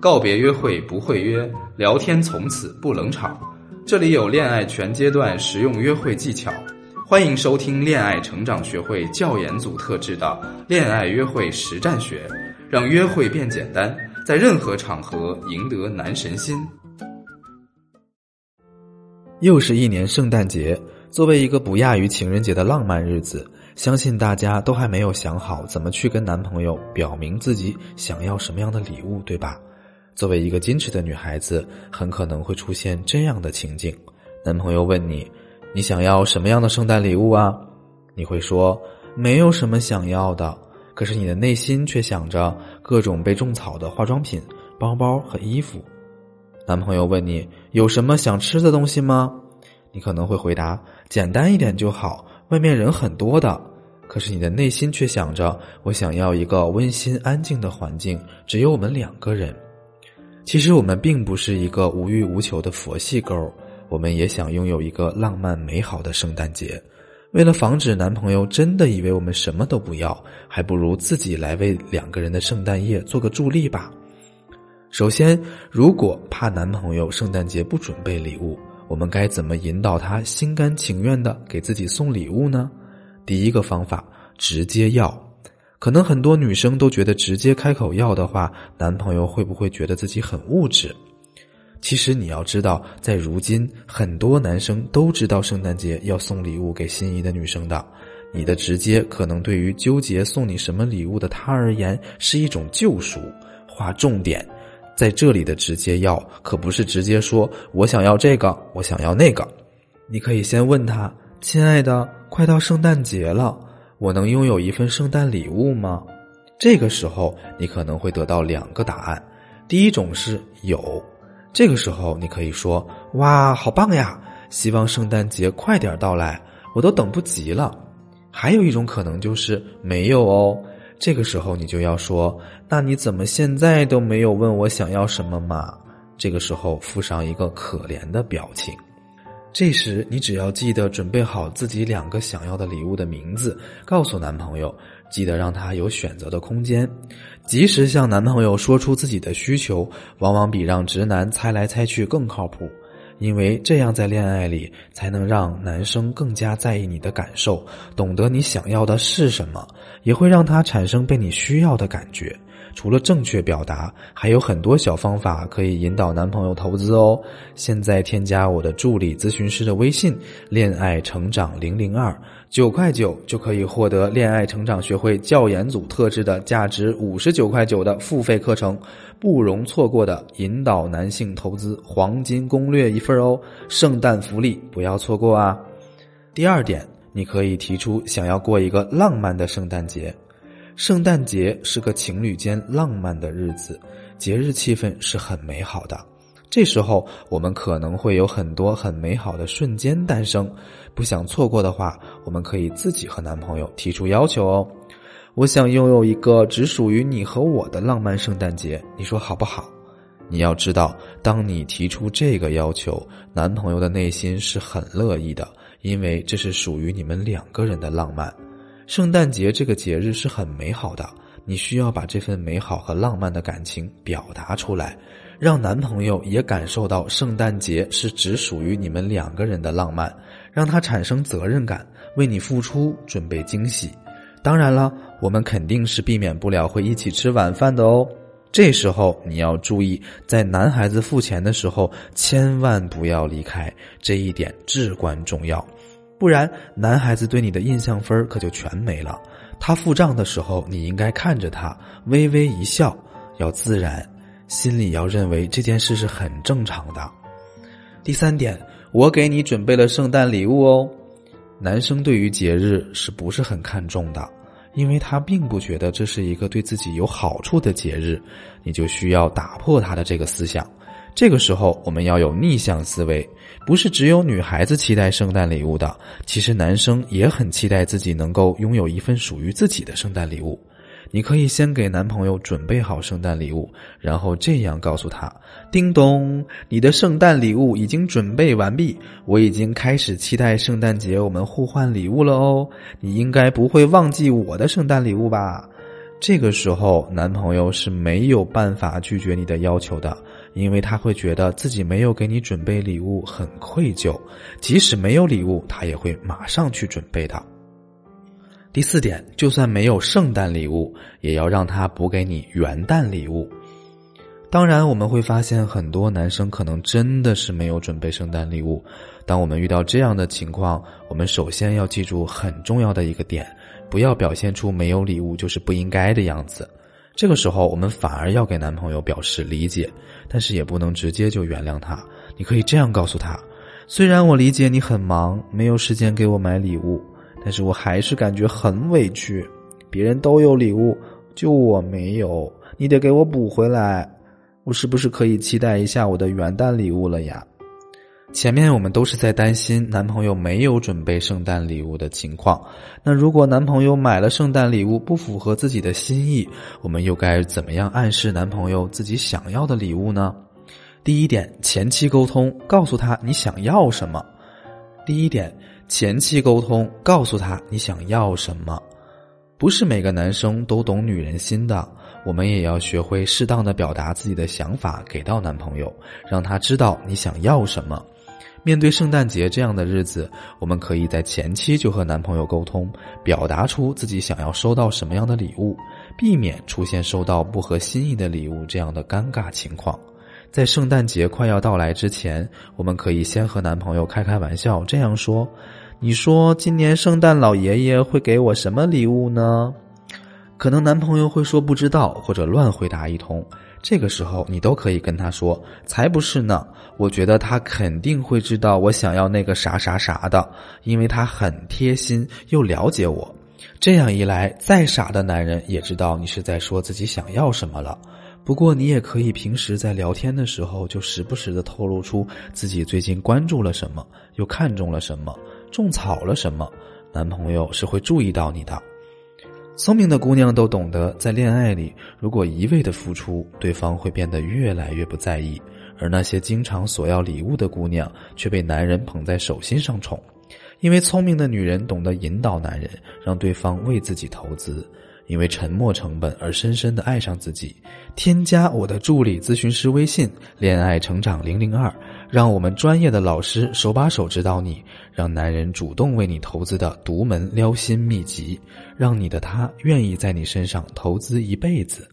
告别约会不会约，聊天从此不冷场。这里有恋爱全阶段实用约会技巧，欢迎收听恋爱成长学会教研组特制的恋爱约会实战学，让约会变简单，在任何场合赢得男神心。又是一年圣诞节，作为一个不亚于情人节的浪漫日子，相信大家都还没有想好怎么去跟男朋友表明自己想要什么样的礼物，对吧？作为一个矜持的女孩子，很可能会出现这样的情景：男朋友问你，你想要什么样的圣诞礼物啊？你会说没有什么想要的，可是你的内心却想着各种被种草的化妆品、包包和衣服。男朋友问你有什么想吃的东西吗？你可能会回答简单一点就好，外面人很多的。可是你的内心却想着我想要一个温馨安静的环境，只有我们两个人。其实我们并不是一个无欲无求的佛系 girl，，我们也想拥有一个浪漫美好的圣诞节。为了防止男朋友真的以为我们什么都不要，还不如自己来为两个人的圣诞夜做个助力吧。首先，如果怕男朋友圣诞节不准备礼物，我们该怎么引导他心甘情愿的给自己送礼物呢？第一个方法，直接要。可能很多女生都觉得直接开口要的话，男朋友会不会觉得自己很物质？其实你要知道，在如今，很多男生都知道圣诞节要送礼物给心仪的女生的。你的直接可能对于纠结送你什么礼物的他而言是一种救赎。划重点，在这里的直接要可不是直接说我想要这个，我想要那个。你可以先问他：“亲爱的，快到圣诞节了。”我能拥有一份圣诞礼物吗？这个时候你可能会得到两个答案。第一种是有，这个时候你可以说：“哇，好棒呀！希望圣诞节快点到来，我都等不及了。”还有一种可能就是没有哦。这个时候你就要说：“那你怎么现在都没有问我想要什么嘛？”这个时候附上一个可怜的表情。这时，你只要记得准备好自己两个想要的礼物的名字，告诉男朋友，记得让他有选择的空间。及时向男朋友说出自己的需求，往往比让直男猜来猜去更靠谱，因为这样在恋爱里才能让男生更加在意你的感受，懂得你想要的是什么，也会让他产生被你需要的感觉。除了正确表达，还有很多小方法可以引导男朋友投资哦。现在添加我的助理咨询师的微信“恋爱成长零零二”，九块九就可以获得恋爱成长学会教研组特制的价值五十九块九的付费课程，不容错过的引导男性投资黄金攻略一份哦！圣诞福利不要错过啊！第二点，你可以提出想要过一个浪漫的圣诞节。圣诞节是个情侣间浪漫的日子，节日气氛是很美好的。这时候，我们可能会有很多很美好的瞬间诞生。不想错过的话，我们可以自己和男朋友提出要求哦。我想拥有一个只属于你和我的浪漫圣诞节，你说好不好？你要知道，当你提出这个要求，男朋友的内心是很乐意的，因为这是属于你们两个人的浪漫。圣诞节这个节日是很美好的，你需要把这份美好和浪漫的感情表达出来，让男朋友也感受到圣诞节是只属于你们两个人的浪漫，让他产生责任感，为你付出，准备惊喜。当然了，我们肯定是避免不了会一起吃晚饭的哦。这时候你要注意，在男孩子付钱的时候，千万不要离开，这一点至关重要。不然，男孩子对你的印象分可就全没了。他付账的时候，你应该看着他，微微一笑，要自然，心里要认为这件事是很正常的。第三点，我给你准备了圣诞礼物哦。男生对于节日是不是很看重的？因为他并不觉得这是一个对自己有好处的节日，你就需要打破他的这个思想。这个时候，我们要有逆向思维，不是只有女孩子期待圣诞礼物的，其实男生也很期待自己能够拥有一份属于自己的圣诞礼物。你可以先给男朋友准备好圣诞礼物，然后这样告诉他：“叮咚，你的圣诞礼物已经准备完毕，我已经开始期待圣诞节我们互换礼物了哦。你应该不会忘记我的圣诞礼物吧？”这个时候，男朋友是没有办法拒绝你的要求的，因为他会觉得自己没有给你准备礼物，很愧疚。即使没有礼物，他也会马上去准备的。第四点，就算没有圣诞礼物，也要让他补给你元旦礼物。当然，我们会发现很多男生可能真的是没有准备圣诞礼物。当我们遇到这样的情况，我们首先要记住很重要的一个点。不要表现出没有礼物就是不应该的样子，这个时候我们反而要给男朋友表示理解，但是也不能直接就原谅他。你可以这样告诉他：虽然我理解你很忙，没有时间给我买礼物，但是我还是感觉很委屈。别人都有礼物，就我没有，你得给我补回来。我是不是可以期待一下我的元旦礼物了呀？前面我们都是在担心男朋友没有准备圣诞礼物的情况，那如果男朋友买了圣诞礼物不符合自己的心意，我们又该怎么样暗示男朋友自己想要的礼物呢？第一点，前期沟通，告诉他你想要什么。第一点，前期沟通，告诉他你想要什么。不是每个男生都懂女人心的，我们也要学会适当的表达自己的想法给到男朋友，让他知道你想要什么。面对圣诞节这样的日子，我们可以在前期就和男朋友沟通，表达出自己想要收到什么样的礼物，避免出现收到不合心意的礼物这样的尴尬情况。在圣诞节快要到来之前，我们可以先和男朋友开开玩笑，这样说：“你说今年圣诞老爷爷会给我什么礼物呢？”可能男朋友会说不知道，或者乱回答一通。这个时候，你都可以跟他说：“才不是呢！我觉得他肯定会知道我想要那个啥啥啥的，因为他很贴心又了解我。这样一来，再傻的男人也知道你是在说自己想要什么了。不过，你也可以平时在聊天的时候，就时不时的透露出自己最近关注了什么，又看中了什么，种草了什么，男朋友是会注意到你的。”聪明的姑娘都懂得，在恋爱里，如果一味的付出，对方会变得越来越不在意；而那些经常索要礼物的姑娘，却被男人捧在手心上宠。因为聪明的女人懂得引导男人，让对方为自己投资。因为沉默成本而深深的爱上自己，添加我的助理咨询师微信“恋爱成长零零二”，让我们专业的老师手把手指导你，让男人主动为你投资的独门撩心秘籍，让你的他愿意在你身上投资一辈子。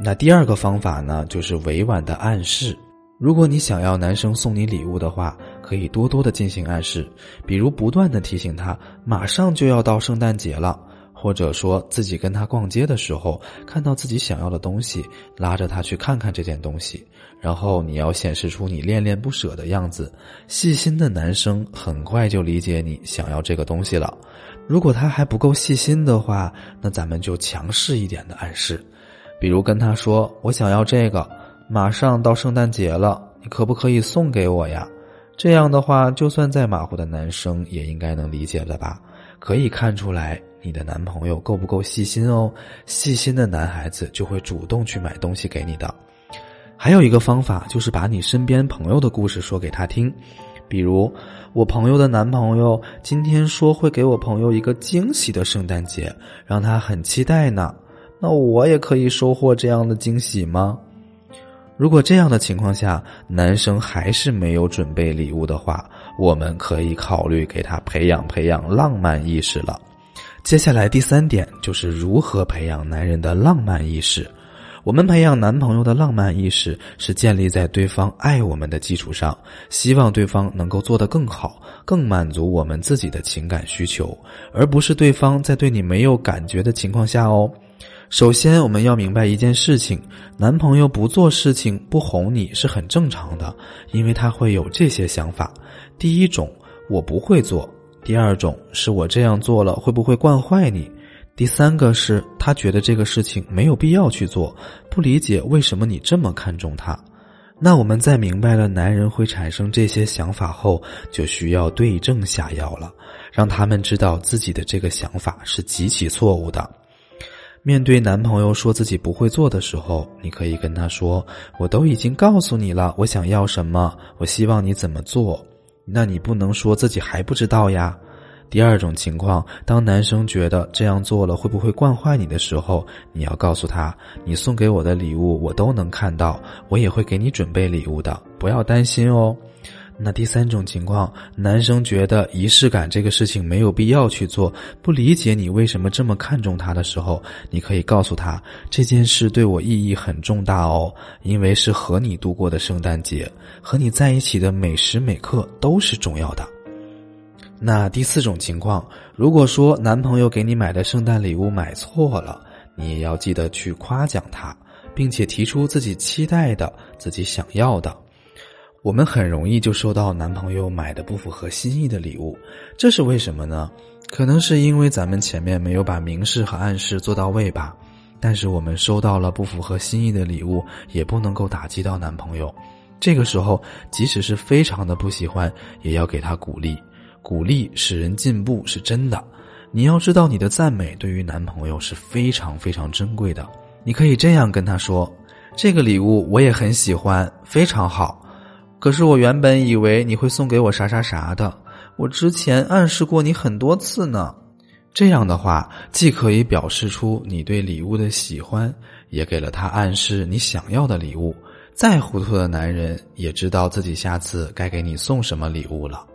那第二个方法呢，就是委婉的暗示。如果你想要男生送你礼物的话，可以多多的进行暗示，比如不断的提醒他，马上就要到圣诞节了。或者说自己跟他逛街的时候，看到自己想要的东西，拉着他去看看这件东西，然后你要显示出你恋恋不舍的样子。细心的男生很快就理解你想要这个东西了。如果他还不够细心的话，那咱们就强势一点的暗示，比如跟他说：“我想要这个，马上到圣诞节了，你可不可以送给我呀？”这样的话，就算再马虎的男生也应该能理解了吧？可以看出来。你的男朋友够不够细心哦？细心的男孩子就会主动去买东西给你的。还有一个方法就是把你身边朋友的故事说给他听，比如我朋友的男朋友今天说会给我朋友一个惊喜的圣诞节，让他很期待呢。那我也可以收获这样的惊喜吗？如果这样的情况下，男生还是没有准备礼物的话，我们可以考虑给他培养培养浪漫意识了。接下来第三点就是如何培养男人的浪漫意识。我们培养男朋友的浪漫意识，是建立在对方爱我们的基础上，希望对方能够做得更好，更满足我们自己的情感需求，而不是对方在对你没有感觉的情况下哦。首先，我们要明白一件事情：男朋友不做事情、不哄你是很正常的，因为他会有这些想法。第一种，我不会做。第二种是我这样做了会不会惯坏你？第三个是他觉得这个事情没有必要去做，不理解为什么你这么看重他。那我们在明白了男人会产生这些想法后，就需要对症下药了，让他们知道自己的这个想法是极其错误的。面对男朋友说自己不会做的时候，你可以跟他说：“我都已经告诉你了，我想要什么，我希望你怎么做。”那你不能说自己还不知道呀。第二种情况，当男生觉得这样做了会不会惯坏你的时候，你要告诉他，你送给我的礼物我都能看到，我也会给你准备礼物的，不要担心哦。那第三种情况，男生觉得仪式感这个事情没有必要去做，不理解你为什么这么看重他的时候，你可以告诉他这件事对我意义很重大哦，因为是和你度过的圣诞节，和你在一起的每时每刻都是重要的。那第四种情况，如果说男朋友给你买的圣诞礼物买错了，你也要记得去夸奖他，并且提出自己期待的、自己想要的。我们很容易就收到男朋友买的不符合心意的礼物，这是为什么呢？可能是因为咱们前面没有把明示和暗示做到位吧。但是我们收到了不符合心意的礼物，也不能够打击到男朋友。这个时候，即使是非常的不喜欢，也要给他鼓励。鼓励使人进步是真的。你要知道，你的赞美对于男朋友是非常非常珍贵的。你可以这样跟他说：“这个礼物我也很喜欢，非常好。”可是我原本以为你会送给我啥啥啥的，我之前暗示过你很多次呢。这样的话，既可以表示出你对礼物的喜欢，也给了他暗示你想要的礼物。再糊涂的男人也知道自己下次该给你送什么礼物了。